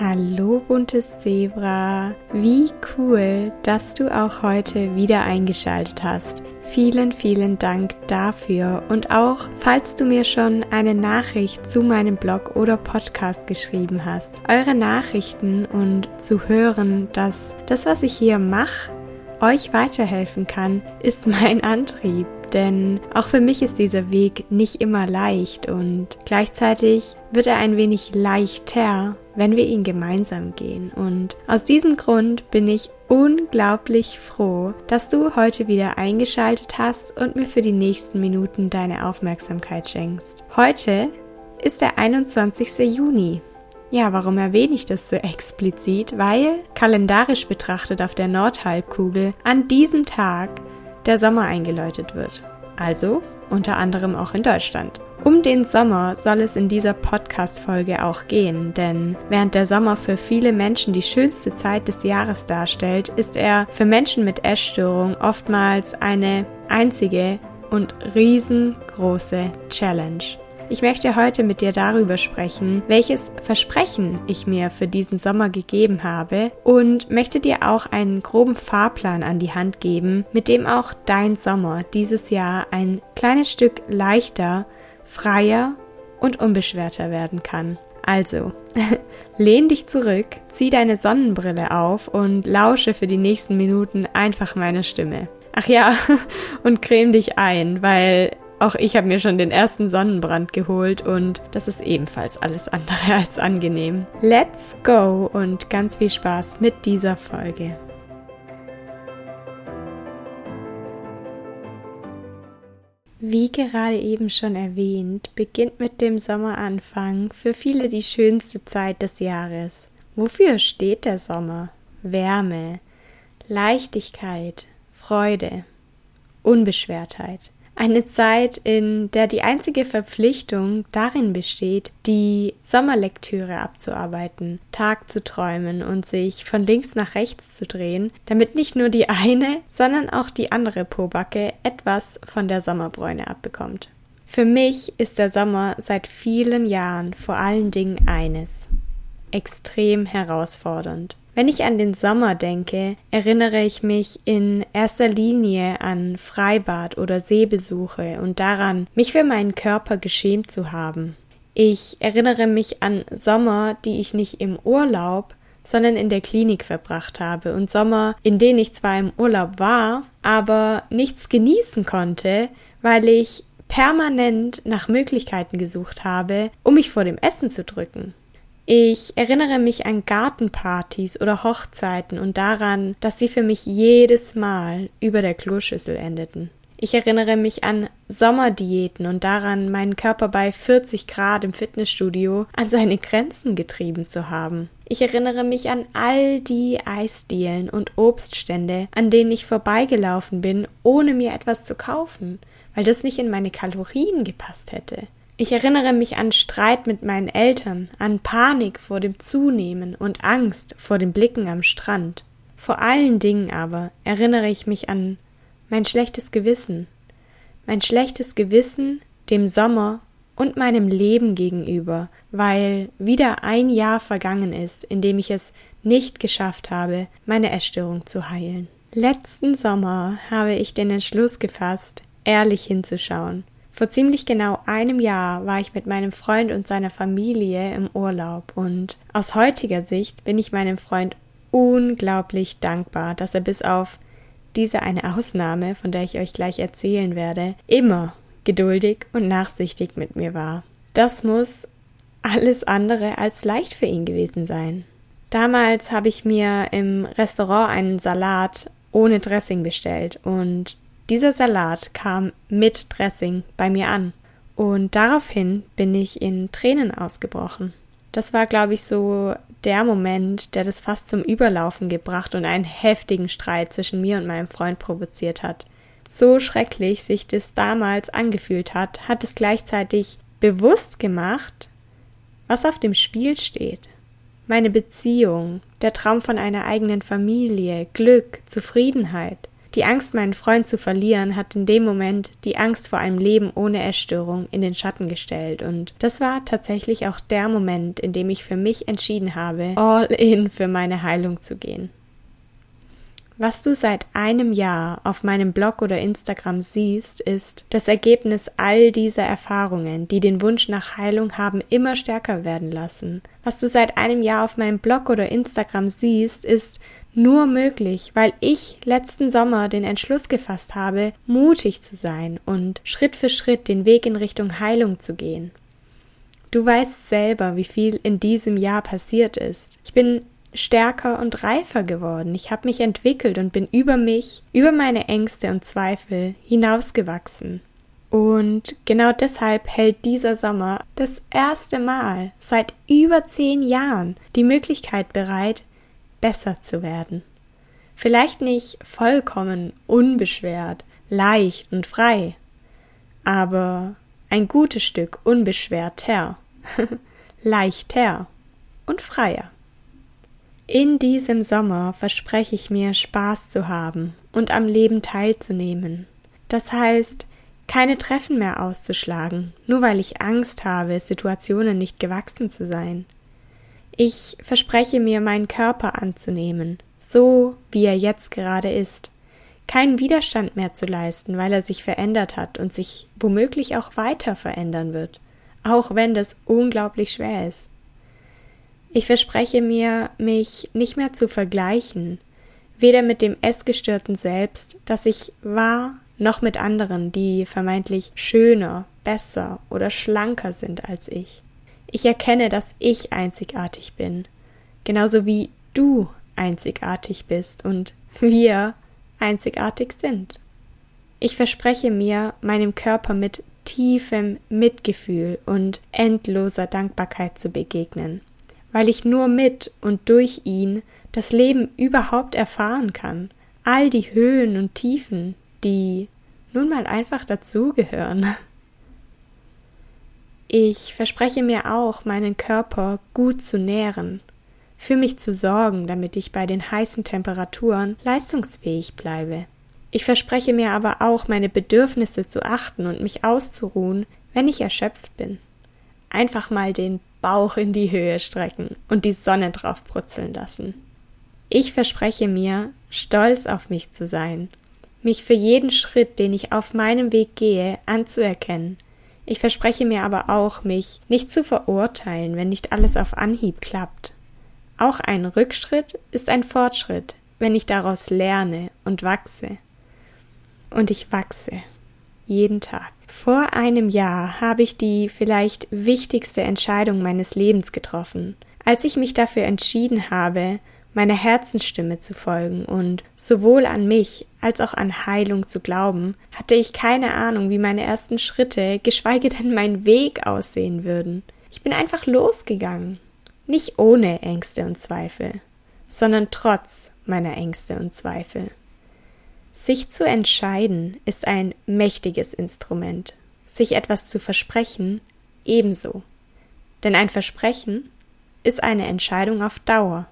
Hallo buntes Zebra, wie cool, dass du auch heute wieder eingeschaltet hast. Vielen, vielen Dank dafür und auch falls du mir schon eine Nachricht zu meinem Blog oder Podcast geschrieben hast. Eure Nachrichten und zu hören, dass das, was ich hier mache, euch weiterhelfen kann, ist mein Antrieb. Denn auch für mich ist dieser Weg nicht immer leicht und gleichzeitig wird er ein wenig leichter, wenn wir ihn gemeinsam gehen. Und aus diesem Grund bin ich unglaublich froh, dass du heute wieder eingeschaltet hast und mir für die nächsten Minuten deine Aufmerksamkeit schenkst. Heute ist der 21. Juni. Ja, warum erwähne ich das so explizit? Weil kalendarisch betrachtet auf der Nordhalbkugel an diesem Tag der Sommer eingeläutet wird. Also unter anderem auch in Deutschland. Um den Sommer soll es in dieser Podcast-Folge auch gehen, denn während der Sommer für viele Menschen die schönste Zeit des Jahres darstellt, ist er für Menschen mit Essstörung oftmals eine einzige und riesengroße Challenge. Ich möchte heute mit dir darüber sprechen, welches Versprechen ich mir für diesen Sommer gegeben habe und möchte dir auch einen groben Fahrplan an die Hand geben, mit dem auch dein Sommer dieses Jahr ein kleines Stück leichter, freier und unbeschwerter werden kann. Also, lehn dich zurück, zieh deine Sonnenbrille auf und lausche für die nächsten Minuten einfach meiner Stimme. Ach ja, und creme dich ein, weil auch ich habe mir schon den ersten Sonnenbrand geholt und das ist ebenfalls alles andere als angenehm. Let's go und ganz viel Spaß mit dieser Folge. Wie gerade eben schon erwähnt, beginnt mit dem Sommeranfang für viele die schönste Zeit des Jahres. Wofür steht der Sommer? Wärme, Leichtigkeit, Freude, Unbeschwertheit. Eine Zeit, in der die einzige Verpflichtung darin besteht, die Sommerlektüre abzuarbeiten, Tag zu träumen und sich von links nach rechts zu drehen, damit nicht nur die eine, sondern auch die andere Pobacke etwas von der Sommerbräune abbekommt. Für mich ist der Sommer seit vielen Jahren vor allen Dingen eines extrem herausfordernd. Wenn ich an den Sommer denke, erinnere ich mich in erster Linie an Freibad oder Seebesuche und daran, mich für meinen Körper geschämt zu haben. Ich erinnere mich an Sommer, die ich nicht im Urlaub, sondern in der Klinik verbracht habe und Sommer, in denen ich zwar im Urlaub war, aber nichts genießen konnte, weil ich permanent nach Möglichkeiten gesucht habe, um mich vor dem Essen zu drücken. Ich erinnere mich an Gartenpartys oder Hochzeiten und daran, dass sie für mich jedes Mal über der Kloschüssel endeten. Ich erinnere mich an Sommerdiäten und daran, meinen Körper bei 40 Grad im Fitnessstudio an seine Grenzen getrieben zu haben. Ich erinnere mich an all die Eisdielen und Obststände, an denen ich vorbeigelaufen bin, ohne mir etwas zu kaufen, weil das nicht in meine Kalorien gepasst hätte. Ich erinnere mich an Streit mit meinen Eltern, an Panik vor dem Zunehmen und Angst vor den Blicken am Strand. Vor allen Dingen aber erinnere ich mich an mein schlechtes Gewissen, mein schlechtes Gewissen dem Sommer und meinem Leben gegenüber, weil wieder ein Jahr vergangen ist, in dem ich es nicht geschafft habe, meine Essstörung zu heilen. Letzten Sommer habe ich den Entschluss gefasst, ehrlich hinzuschauen vor ziemlich genau einem Jahr war ich mit meinem Freund und seiner Familie im Urlaub und aus heutiger Sicht bin ich meinem Freund unglaublich dankbar, dass er bis auf diese eine Ausnahme, von der ich euch gleich erzählen werde, immer geduldig und nachsichtig mit mir war. Das muss alles andere als leicht für ihn gewesen sein. Damals habe ich mir im Restaurant einen Salat ohne Dressing bestellt und dieser Salat kam mit Dressing bei mir an. Und daraufhin bin ich in Tränen ausgebrochen. Das war, glaube ich, so der Moment, der das fast zum Überlaufen gebracht und einen heftigen Streit zwischen mir und meinem Freund provoziert hat. So schrecklich sich das damals angefühlt hat, hat es gleichzeitig bewusst gemacht, was auf dem Spiel steht. Meine Beziehung, der Traum von einer eigenen Familie, Glück, Zufriedenheit. Die Angst, meinen Freund zu verlieren, hat in dem Moment die Angst vor einem Leben ohne Essstörung in den Schatten gestellt. Und das war tatsächlich auch der Moment, in dem ich für mich entschieden habe, all in für meine Heilung zu gehen. Was du seit einem Jahr auf meinem Blog oder Instagram siehst, ist das Ergebnis all dieser Erfahrungen, die den Wunsch nach Heilung haben immer stärker werden lassen. Was du seit einem Jahr auf meinem Blog oder Instagram siehst, ist nur möglich, weil ich letzten Sommer den Entschluss gefasst habe, mutig zu sein und Schritt für Schritt den Weg in Richtung Heilung zu gehen. Du weißt selber, wie viel in diesem Jahr passiert ist. Ich bin stärker und reifer geworden. Ich habe mich entwickelt und bin über mich, über meine Ängste und Zweifel hinausgewachsen. Und genau deshalb hält dieser Sommer das erste Mal seit über zehn Jahren die Möglichkeit bereit, besser zu werden. Vielleicht nicht vollkommen unbeschwert, leicht und frei, aber ein gutes Stück unbeschwerter, leichter und freier. In diesem Sommer verspreche ich mir, Spaß zu haben und am Leben teilzunehmen. Das heißt, keine Treffen mehr auszuschlagen, nur weil ich Angst habe, Situationen nicht gewachsen zu sein. Ich verspreche mir, meinen Körper anzunehmen, so wie er jetzt gerade ist, keinen Widerstand mehr zu leisten, weil er sich verändert hat und sich womöglich auch weiter verändern wird, auch wenn das unglaublich schwer ist. Ich verspreche mir, mich nicht mehr zu vergleichen, weder mit dem essgestörten Selbst, das ich war, noch mit anderen, die vermeintlich schöner, besser oder schlanker sind als ich. Ich erkenne, dass ich einzigartig bin, genauso wie du einzigartig bist und wir einzigartig sind. Ich verspreche mir, meinem Körper mit tiefem Mitgefühl und endloser Dankbarkeit zu begegnen, weil ich nur mit und durch ihn das Leben überhaupt erfahren kann, all die Höhen und Tiefen, die nun mal einfach dazugehören. Ich verspreche mir auch, meinen Körper gut zu nähren, für mich zu sorgen, damit ich bei den heißen Temperaturen leistungsfähig bleibe. Ich verspreche mir aber auch, meine Bedürfnisse zu achten und mich auszuruhen, wenn ich erschöpft bin. Einfach mal den Bauch in die Höhe strecken und die Sonne drauf brutzeln lassen. Ich verspreche mir, stolz auf mich zu sein, mich für jeden Schritt, den ich auf meinem Weg gehe, anzuerkennen, ich verspreche mir aber auch, mich nicht zu verurteilen, wenn nicht alles auf Anhieb klappt. Auch ein Rückschritt ist ein Fortschritt, wenn ich daraus lerne und wachse. Und ich wachse. Jeden Tag. Vor einem Jahr habe ich die vielleicht wichtigste Entscheidung meines Lebens getroffen, als ich mich dafür entschieden habe, meiner Herzensstimme zu folgen und sowohl an mich als auch an Heilung zu glauben, hatte ich keine Ahnung, wie meine ersten Schritte, geschweige denn mein Weg aussehen würden. Ich bin einfach losgegangen. Nicht ohne Ängste und Zweifel, sondern trotz meiner Ängste und Zweifel. Sich zu entscheiden ist ein mächtiges Instrument, sich etwas zu versprechen ebenso. Denn ein Versprechen ist eine Entscheidung auf Dauer.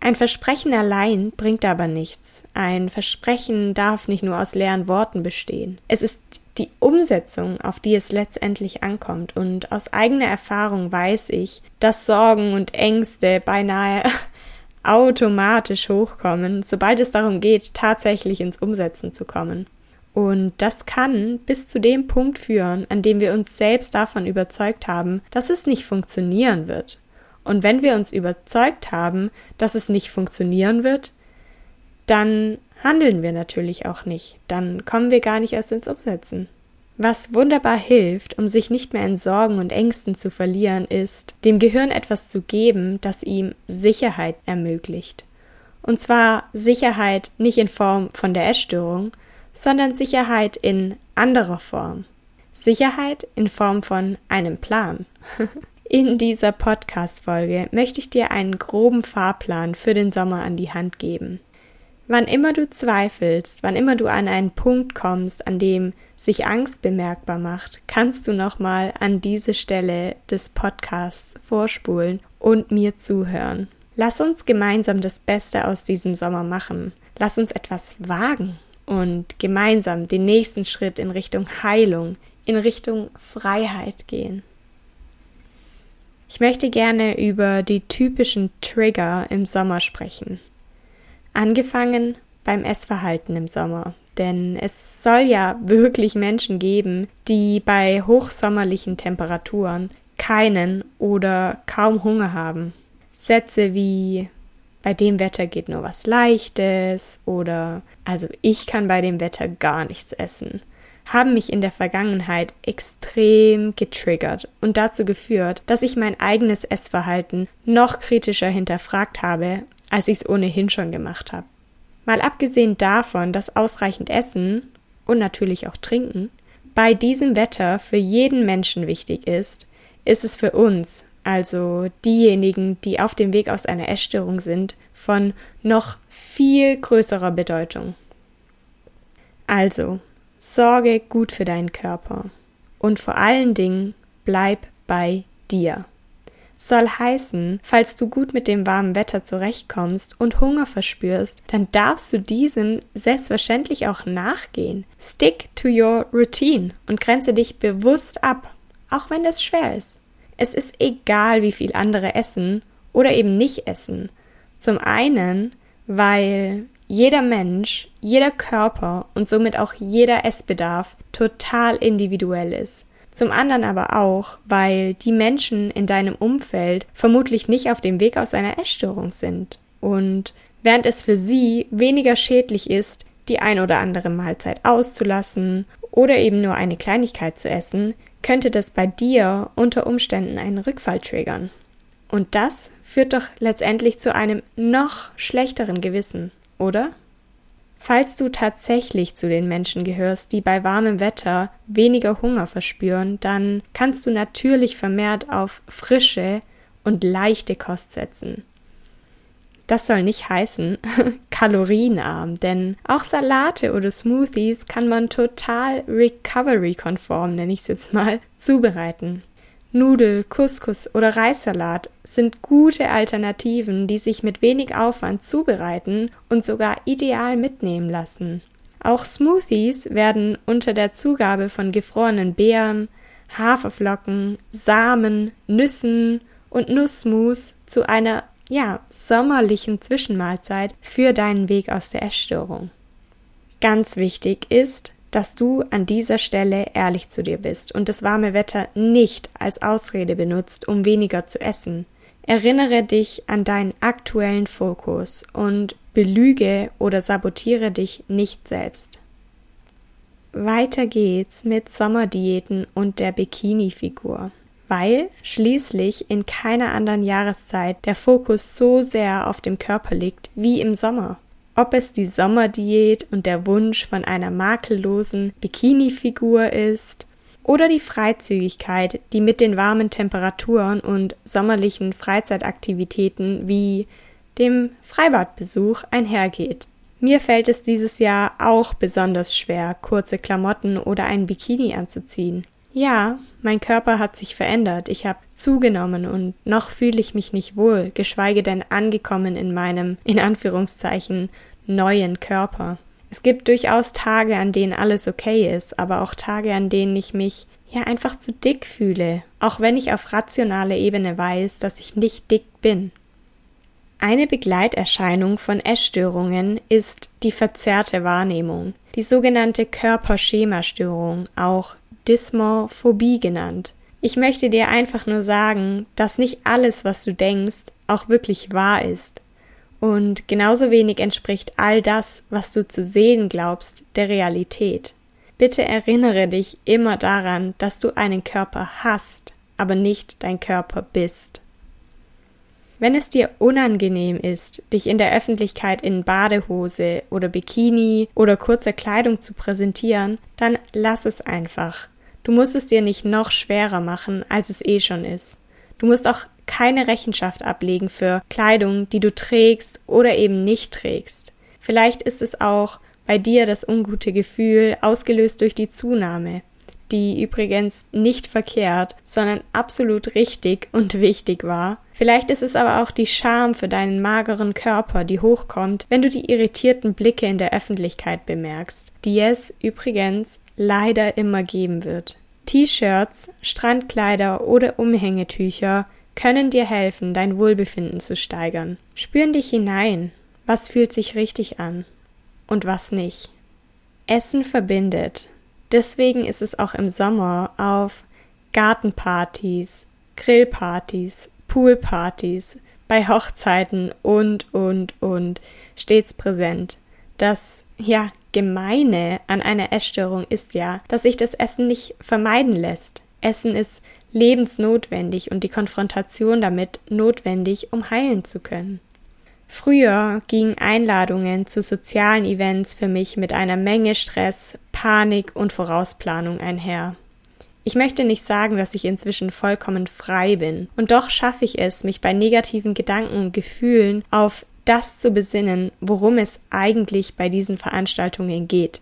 Ein Versprechen allein bringt aber nichts. Ein Versprechen darf nicht nur aus leeren Worten bestehen. Es ist die Umsetzung, auf die es letztendlich ankommt. Und aus eigener Erfahrung weiß ich, dass Sorgen und Ängste beinahe automatisch hochkommen, sobald es darum geht, tatsächlich ins Umsetzen zu kommen. Und das kann bis zu dem Punkt führen, an dem wir uns selbst davon überzeugt haben, dass es nicht funktionieren wird. Und wenn wir uns überzeugt haben, dass es nicht funktionieren wird, dann handeln wir natürlich auch nicht. Dann kommen wir gar nicht erst ins Umsetzen. Was wunderbar hilft, um sich nicht mehr in Sorgen und Ängsten zu verlieren, ist, dem Gehirn etwas zu geben, das ihm Sicherheit ermöglicht. Und zwar Sicherheit nicht in Form von der Essstörung, sondern Sicherheit in anderer Form. Sicherheit in Form von einem Plan. In dieser Podcast-Folge möchte ich dir einen groben Fahrplan für den Sommer an die Hand geben. Wann immer du zweifelst, wann immer du an einen Punkt kommst, an dem sich Angst bemerkbar macht, kannst du nochmal an diese Stelle des Podcasts vorspulen und mir zuhören. Lass uns gemeinsam das Beste aus diesem Sommer machen. Lass uns etwas wagen. und gemeinsam den nächsten Schritt in Richtung Heilung, in Richtung Freiheit gehen. Ich möchte gerne über die typischen Trigger im Sommer sprechen. Angefangen beim Essverhalten im Sommer. Denn es soll ja wirklich Menschen geben, die bei hochsommerlichen Temperaturen keinen oder kaum Hunger haben. Sätze wie bei dem Wetter geht nur was Leichtes oder also ich kann bei dem Wetter gar nichts essen, haben mich in der Vergangenheit extrem getriggert und dazu geführt, dass ich mein eigenes Essverhalten noch kritischer hinterfragt habe, als ich es ohnehin schon gemacht habe. Mal abgesehen davon, dass ausreichend Essen und natürlich auch Trinken bei diesem Wetter für jeden Menschen wichtig ist, ist es für uns, also diejenigen, die auf dem Weg aus einer Essstörung sind, von noch viel größerer Bedeutung. Also, sorge gut für deinen Körper und vor allen Dingen bleib bei dir soll heißen, falls du gut mit dem warmen Wetter zurechtkommst und Hunger verspürst, dann darfst du diesem selbstverständlich auch nachgehen. Stick to your routine und grenze dich bewusst ab, auch wenn es schwer ist. Es ist egal, wie viel andere essen oder eben nicht essen. Zum einen, weil jeder Mensch, jeder Körper und somit auch jeder Essbedarf total individuell ist. Zum anderen aber auch, weil die Menschen in deinem Umfeld vermutlich nicht auf dem Weg aus einer Essstörung sind. Und während es für sie weniger schädlich ist, die ein oder andere Mahlzeit auszulassen oder eben nur eine Kleinigkeit zu essen, könnte das bei dir unter Umständen einen Rückfall triggern. Und das führt doch letztendlich zu einem noch schlechteren Gewissen, oder? Falls du tatsächlich zu den Menschen gehörst, die bei warmem Wetter weniger Hunger verspüren, dann kannst du natürlich vermehrt auf frische und leichte Kost setzen. Das soll nicht heißen kalorienarm, denn auch Salate oder Smoothies kann man total recovery-konform, nenne ich es jetzt mal, zubereiten. Nudel, Couscous oder Reissalat sind gute Alternativen, die sich mit wenig Aufwand zubereiten und sogar ideal mitnehmen lassen. Auch Smoothies werden unter der Zugabe von gefrorenen Beeren, Haferflocken, Samen, Nüssen und Nussmus zu einer ja, sommerlichen Zwischenmahlzeit für deinen Weg aus der Essstörung. Ganz wichtig ist, dass du an dieser Stelle ehrlich zu dir bist und das warme Wetter nicht als Ausrede benutzt, um weniger zu essen. Erinnere dich an deinen aktuellen Fokus und belüge oder sabotiere dich nicht selbst. Weiter geht's mit Sommerdiäten und der Bikini-Figur, weil schließlich in keiner anderen Jahreszeit der Fokus so sehr auf dem Körper liegt wie im Sommer. Ob es die Sommerdiät und der Wunsch von einer makellosen Bikini-Figur ist oder die Freizügigkeit, die mit den warmen Temperaturen und sommerlichen Freizeitaktivitäten wie dem Freibadbesuch einhergeht. Mir fällt es dieses Jahr auch besonders schwer, kurze Klamotten oder ein Bikini anzuziehen. Ja, mein Körper hat sich verändert, ich habe zugenommen und noch fühle ich mich nicht wohl, geschweige denn angekommen in meinem, in Anführungszeichen, neuen Körper. Es gibt durchaus Tage, an denen alles okay ist, aber auch Tage, an denen ich mich ja einfach zu dick fühle, auch wenn ich auf rationaler Ebene weiß, dass ich nicht dick bin. Eine Begleiterscheinung von Essstörungen ist die verzerrte Wahrnehmung, die sogenannte Körperschemastörung, auch Dysmorphobie genannt. Ich möchte dir einfach nur sagen, dass nicht alles, was du denkst, auch wirklich wahr ist. Und genauso wenig entspricht all das, was du zu sehen glaubst, der Realität. Bitte erinnere dich immer daran, dass du einen Körper hast, aber nicht dein Körper bist. Wenn es dir unangenehm ist, dich in der Öffentlichkeit in Badehose oder Bikini oder kurzer Kleidung zu präsentieren, dann lass es einfach. Du musst es dir nicht noch schwerer machen, als es eh schon ist. Du musst auch keine Rechenschaft ablegen für Kleidung, die du trägst oder eben nicht trägst. Vielleicht ist es auch bei dir das ungute Gefühl, ausgelöst durch die Zunahme, die übrigens nicht verkehrt, sondern absolut richtig und wichtig war, Vielleicht ist es aber auch die Scham für deinen mageren Körper, die hochkommt, wenn du die irritierten Blicke in der Öffentlichkeit bemerkst, die es übrigens leider immer geben wird. T-Shirts, Strandkleider oder Umhängetücher können dir helfen, dein Wohlbefinden zu steigern. Spüren dich hinein. Was fühlt sich richtig an und was nicht. Essen verbindet. Deswegen ist es auch im Sommer auf Gartenpartys, Grillpartys, Poolpartys, bei Hochzeiten und, und, und stets präsent. Das, ja, Gemeine an einer Essstörung ist ja, dass sich das Essen nicht vermeiden lässt. Essen ist lebensnotwendig und die Konfrontation damit notwendig, um heilen zu können. Früher gingen Einladungen zu sozialen Events für mich mit einer Menge Stress, Panik und Vorausplanung einher. Ich möchte nicht sagen, dass ich inzwischen vollkommen frei bin, und doch schaffe ich es, mich bei negativen Gedanken und Gefühlen auf das zu besinnen, worum es eigentlich bei diesen Veranstaltungen geht.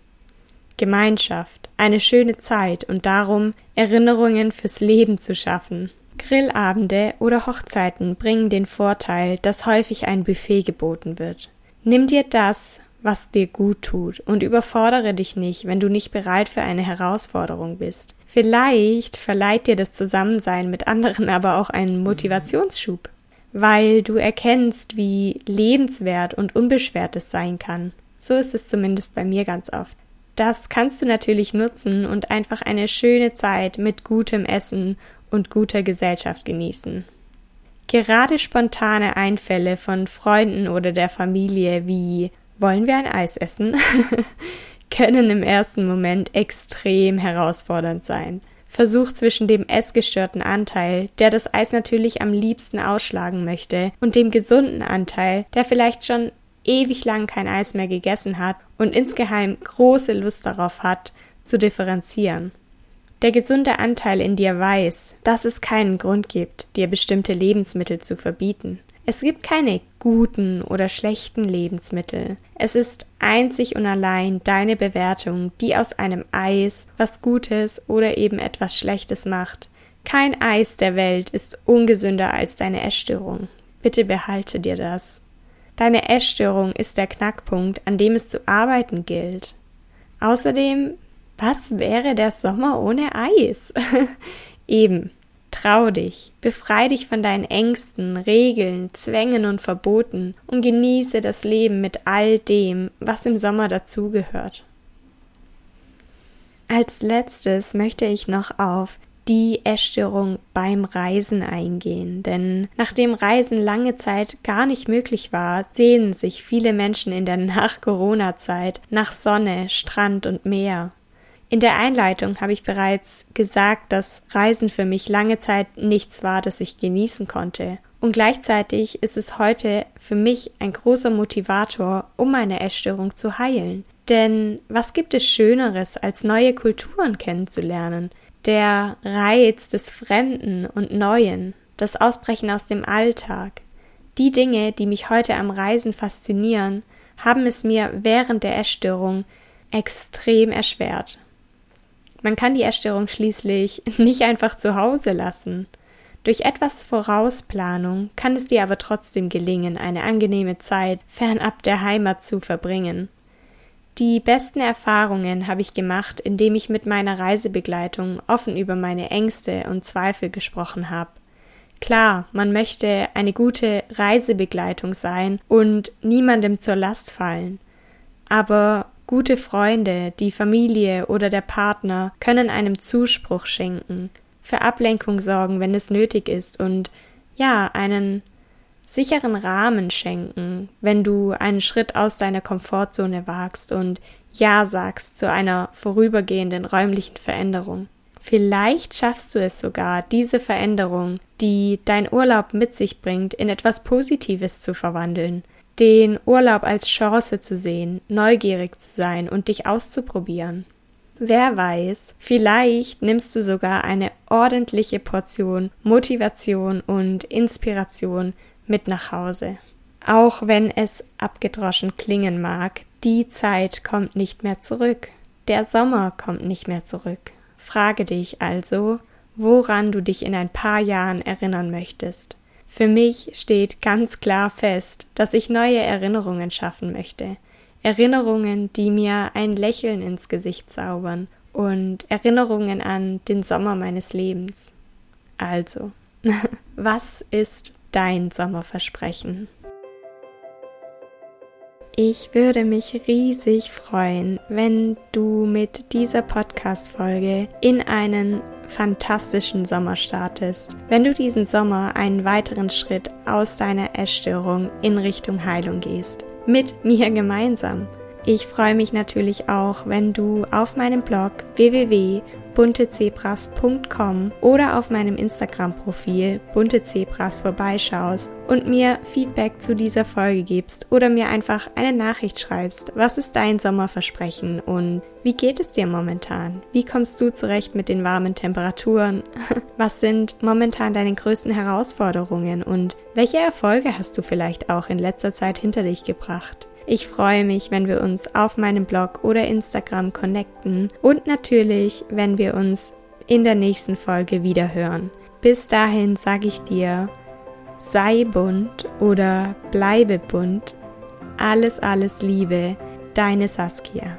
Gemeinschaft, eine schöne Zeit und darum, Erinnerungen fürs Leben zu schaffen. Grillabende oder Hochzeiten bringen den Vorteil, dass häufig ein Buffet geboten wird. Nimm dir das, was dir gut tut und überfordere dich nicht, wenn du nicht bereit für eine Herausforderung bist. Vielleicht verleiht dir das Zusammensein mit anderen aber auch einen Motivationsschub, weil du erkennst, wie lebenswert und unbeschwert es sein kann. So ist es zumindest bei mir ganz oft. Das kannst du natürlich nutzen und einfach eine schöne Zeit mit gutem Essen und guter Gesellschaft genießen. Gerade spontane Einfälle von Freunden oder der Familie wie wollen wir ein Eis essen? können im ersten Moment extrem herausfordernd sein. Versuch zwischen dem essgestörten Anteil, der das Eis natürlich am liebsten ausschlagen möchte, und dem gesunden Anteil, der vielleicht schon ewig lang kein Eis mehr gegessen hat und insgeheim große Lust darauf hat, zu differenzieren. Der gesunde Anteil in dir weiß, dass es keinen Grund gibt, dir bestimmte Lebensmittel zu verbieten. Es gibt keine guten oder schlechten Lebensmittel. Es ist einzig und allein deine Bewertung, die aus einem Eis was Gutes oder eben etwas Schlechtes macht. Kein Eis der Welt ist ungesünder als deine Essstörung. Bitte behalte dir das. Deine Essstörung ist der Knackpunkt, an dem es zu arbeiten gilt. Außerdem, was wäre der Sommer ohne Eis? Eben, Trau dich, befrei dich von deinen Ängsten, Regeln, Zwängen und Verboten und genieße das Leben mit all dem, was im Sommer dazugehört. Als letztes möchte ich noch auf die Essstörung beim Reisen eingehen, denn nachdem Reisen lange Zeit gar nicht möglich war, sehnen sich viele Menschen in der Nach-Corona-Zeit nach Sonne, Strand und Meer. In der Einleitung habe ich bereits gesagt, dass Reisen für mich lange Zeit nichts war, das ich genießen konnte. Und gleichzeitig ist es heute für mich ein großer Motivator, um meine Essstörung zu heilen. Denn was gibt es Schöneres, als neue Kulturen kennenzulernen? Der Reiz des Fremden und Neuen, das Ausbrechen aus dem Alltag. Die Dinge, die mich heute am Reisen faszinieren, haben es mir während der Essstörung extrem erschwert. Man kann die Essstörung schließlich nicht einfach zu Hause lassen. Durch etwas Vorausplanung kann es dir aber trotzdem gelingen, eine angenehme Zeit fernab der Heimat zu verbringen. Die besten Erfahrungen habe ich gemacht, indem ich mit meiner Reisebegleitung offen über meine Ängste und Zweifel gesprochen habe. Klar, man möchte eine gute Reisebegleitung sein und niemandem zur Last fallen. Aber Gute Freunde, die Familie oder der Partner können einem Zuspruch schenken, für Ablenkung sorgen, wenn es nötig ist und ja, einen sicheren Rahmen schenken, wenn du einen Schritt aus deiner Komfortzone wagst und Ja sagst zu einer vorübergehenden räumlichen Veränderung. Vielleicht schaffst du es sogar, diese Veränderung, die dein Urlaub mit sich bringt, in etwas Positives zu verwandeln den Urlaub als Chance zu sehen, neugierig zu sein und dich auszuprobieren. Wer weiß, vielleicht nimmst du sogar eine ordentliche Portion Motivation und Inspiration mit nach Hause. Auch wenn es abgedroschen klingen mag, die Zeit kommt nicht mehr zurück. Der Sommer kommt nicht mehr zurück. Frage dich also, woran du dich in ein paar Jahren erinnern möchtest. Für mich steht ganz klar fest, dass ich neue Erinnerungen schaffen möchte. Erinnerungen, die mir ein Lächeln ins Gesicht zaubern und Erinnerungen an den Sommer meines Lebens. Also, was ist dein Sommerversprechen? Ich würde mich riesig freuen, wenn du mit dieser Podcast-Folge in einen fantastischen Sommer startest, wenn du diesen Sommer einen weiteren Schritt aus deiner Essstörung in Richtung Heilung gehst. Mit mir gemeinsam. Ich freue mich natürlich auch, wenn du auf meinem Blog www buntezebras.com oder auf meinem Instagram-Profil buntezebras vorbeischaust und mir Feedback zu dieser Folge gibst oder mir einfach eine Nachricht schreibst. Was ist dein Sommerversprechen und wie geht es dir momentan? Wie kommst du zurecht mit den warmen Temperaturen? Was sind momentan deine größten Herausforderungen und welche Erfolge hast du vielleicht auch in letzter Zeit hinter dich gebracht? Ich freue mich, wenn wir uns auf meinem Blog oder Instagram connecten und natürlich, wenn wir uns in der nächsten Folge wieder hören. Bis dahin sage ich dir, sei bunt oder bleibe bunt. Alles, alles Liebe, deine Saskia.